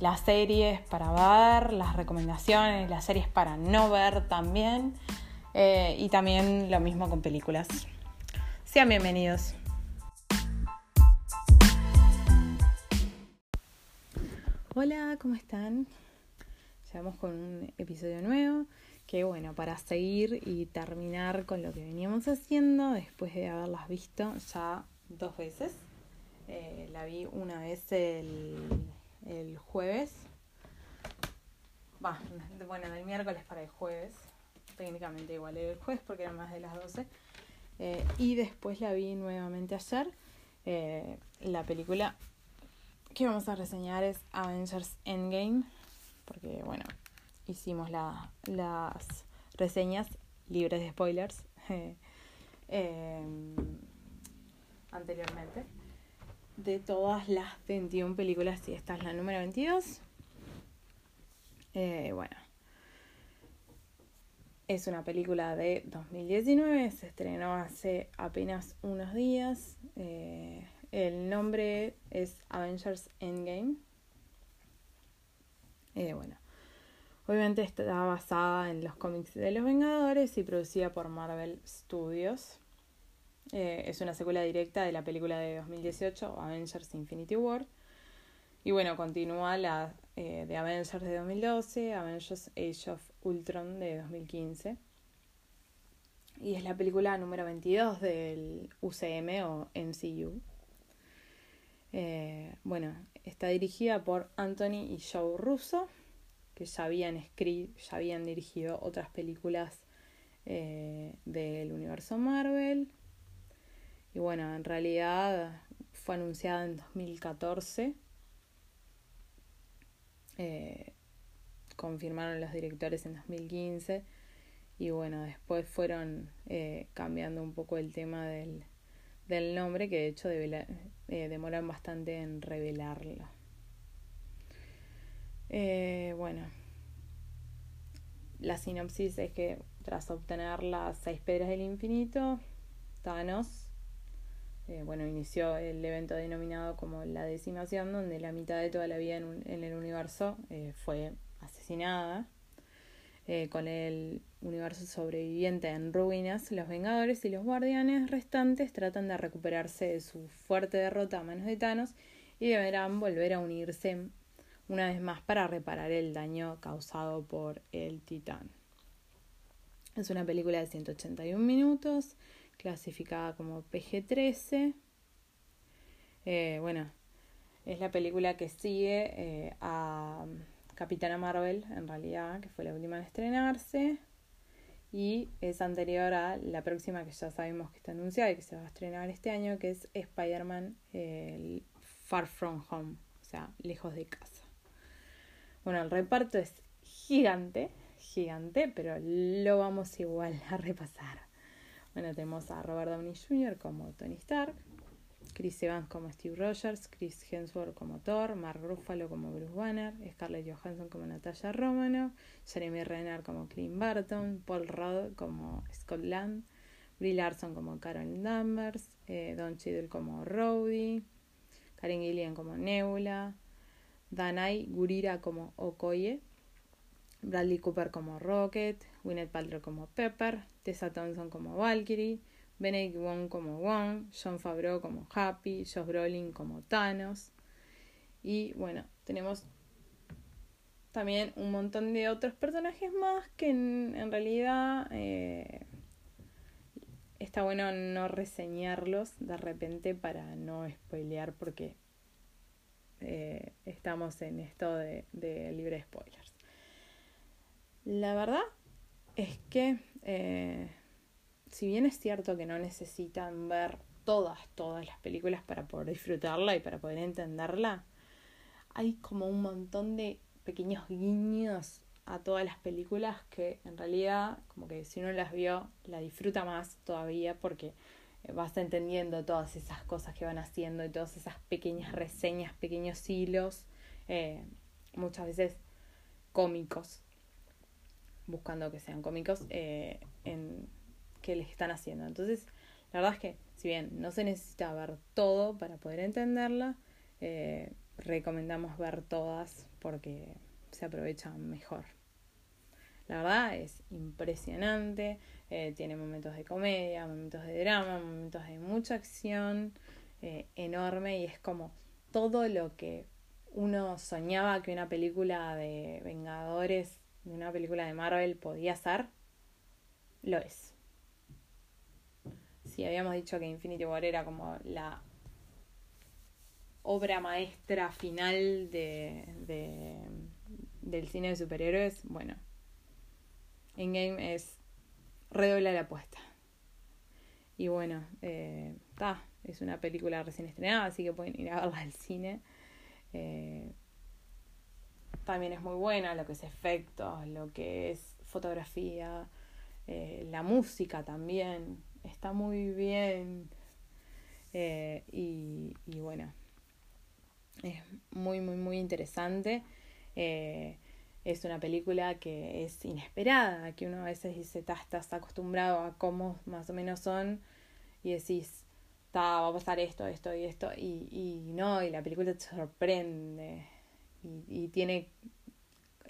las series para ver, las recomendaciones, las series para no ver también. Eh, y también lo mismo con películas. Sean bienvenidos. Hola, ¿cómo están? Llegamos con un episodio nuevo. Que bueno, para seguir y terminar con lo que veníamos haciendo después de haberlas visto ya dos veces. Eh, la vi una vez el el jueves. bueno, del miércoles para el jueves. Técnicamente igual era el jueves porque era más de las 12. Eh, y después la vi nuevamente ayer. Eh, la película que vamos a reseñar es Avengers Endgame. Porque, bueno, hicimos la, las reseñas libres de spoilers eh, anteriormente de todas las 21 películas y esta es la número 22. Eh, bueno, es una película de 2019, se estrenó hace apenas unos días. Eh, el nombre es Avengers Endgame. Eh, bueno, obviamente está basada en los cómics de los Vengadores y producida por Marvel Studios. Eh, es una secuela directa de la película de 2018, Avengers Infinity War. Y bueno, continúa la eh, de Avengers de 2012, Avengers Age of Ultron de 2015. Y es la película número 22 del UCM o MCU. Eh, bueno, está dirigida por Anthony y Joe Russo, que ya habían, escrito, ya habían dirigido otras películas del universo Marvel. Y bueno, en realidad fue anunciada en 2014. Eh, confirmaron los directores en 2015. Y bueno, después fueron eh, cambiando un poco el tema del, del nombre, que de hecho eh, demoran bastante en revelarlo. bueno, la sinopsis es que tras obtener las seis piedras del infinito, Thanos eh, bueno, inició el evento denominado como la decimación, donde la mitad de toda la vida en, el universo eh, fue asesinada. Eh, con el universo sobreviviente en ruinas, los Vengadores y los Guardianes restantes tratan de recuperarse de su fuerte derrota a manos de Thanos y deberán volver a unirse una vez más para reparar el daño causado por el Titán. Es una película de 181 minutos clasificada como PG-13. Eh, bueno, es la película que sigue eh, a Capitana Marvel, en realidad, que fue la última en estrenarse. Y es anterior a la próxima que ya sabemos que está anunciada y que se va a estrenar este año, que es Spider-Man Far From Home, o sea, lejos de casa. Bueno, el reparto es gigante, gigante, pero lo vamos igual a repasar. Bueno, tenemos a Robert Downey Jr. como Tony Stark, Chris Evans como Steve Rogers, Chris Hemsworth como Thor, Mark Ruffalo como Bruce Banner, Scarlett Johansson como Natalia Romanoff, Jeremy Renner como Clint Barton, Paul Rudd como Scott Land, Brie Larson como Carol Danvers, eh, Don Cheadle como Rowdy, Karen Gillian como Nebula, Danai Gurira como Okoye, Bradley Cooper como Rocket, Gwyneth Paltrow como Pepper, Tessa Thompson como Valkyrie, Benedict Wong como Wong, John Favreau como Happy, Josh Brolin como Thanos. Y bueno, tenemos también un montón de otros personajes más que en, realidad eh, está bueno no reseñarlos de repente para no spoilear porque eh, estamos en esto de, de libre spoilers. La verdad es que, eh, si bien es cierto que no necesitan ver todas, todas las películas para poder disfrutarla y para poder entenderla, hay como un montón de pequeños guiños a todas las películas que en realidad como que si uno las vio la disfruta más todavía porque vas entendiendo todas esas cosas que van haciendo y todas esas pequeñas reseñas, pequeños hilos, eh, muchas veces cómicos, buscando que sean cómicos, eh, en qué les están haciendo. Entonces, la verdad es que si bien no se necesita ver todo para poder entenderla, eh, recomendamos ver todas porque se aprovechan mejor. La verdad es impresionante, eh, tiene momentos de comedia, momentos de drama, momentos de mucha acción eh, enorme y es como todo lo que uno soñaba que una película de Vengadores, una película de Marvel podía ser, lo es. Si habíamos dicho que Infinity War era como la obra maestra final de, de del cine de superhéroes, bueno, Endgame es redobla la apuesta. Y bueno, está, eh, es una película recién estrenada, así que pueden ir a verla al cine. Eh, también es muy buena lo que es efectos, lo que es fotografía, eh, la música también, está muy bien. y, y, bueno, es muy, muy, muy interesante. es una película que es inesperada, que uno a veces dice, estás acostumbrado a cómo más o menos son y decís, va a pasar esto, esto y esto, y, y no, y la película te sorprende y, tiene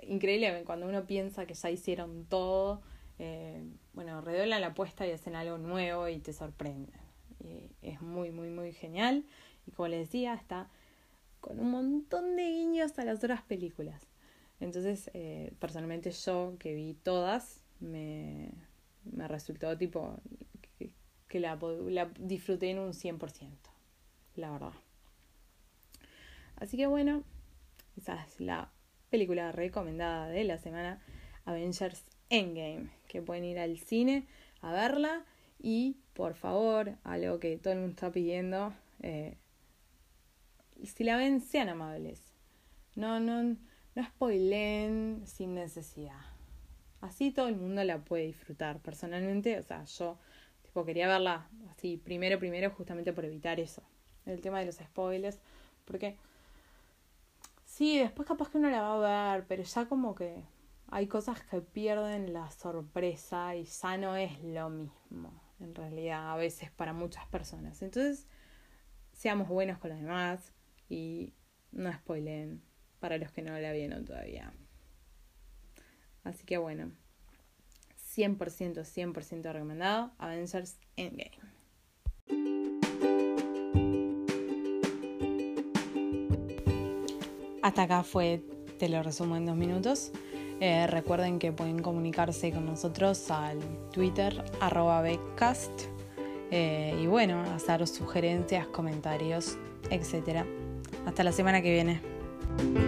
increíble cuando uno piensa que ya hicieron todo, eh, bueno, redoblan la apuesta y hacen algo nuevo y te sorprende Y es muy, muy, muy genial. Y como les decía, está con un montón de guiños a las otras películas. Entonces, eh, personalmente yo que vi todas, me, me resultó tipo que, que la, la disfruté en un 100%, la verdad. Así que bueno, esa es la película recomendada de la semana, Avengers Endgame, que pueden ir al cine a verla y por favor, algo que todo el mundo está pidiendo, eh, si la ven, sean amables. No, no, no spoilen sin necesidad. Así todo el mundo la puede disfrutar. Personalmente, o sea, yo tipo quería verla así primero, primero, justamente por evitar eso. El tema de los spoilers. Porque sí, después capaz que uno la va a ver, pero ya como que hay cosas que pierden la sorpresa y ya no es lo mismo, en realidad, a veces para muchas personas. Entonces, seamos buenos con los demás y no spoilen para los que no la vieron todavía. Así que bueno, 100%, 100% recomendado, Avengers Endgame. Hasta acá fue, te lo resumo en dos minutos. Eh, recuerden que pueden comunicarse con nosotros al Twitter arroba eh, y bueno, hacer sugerencias, comentarios, etc. Hasta la semana que viene.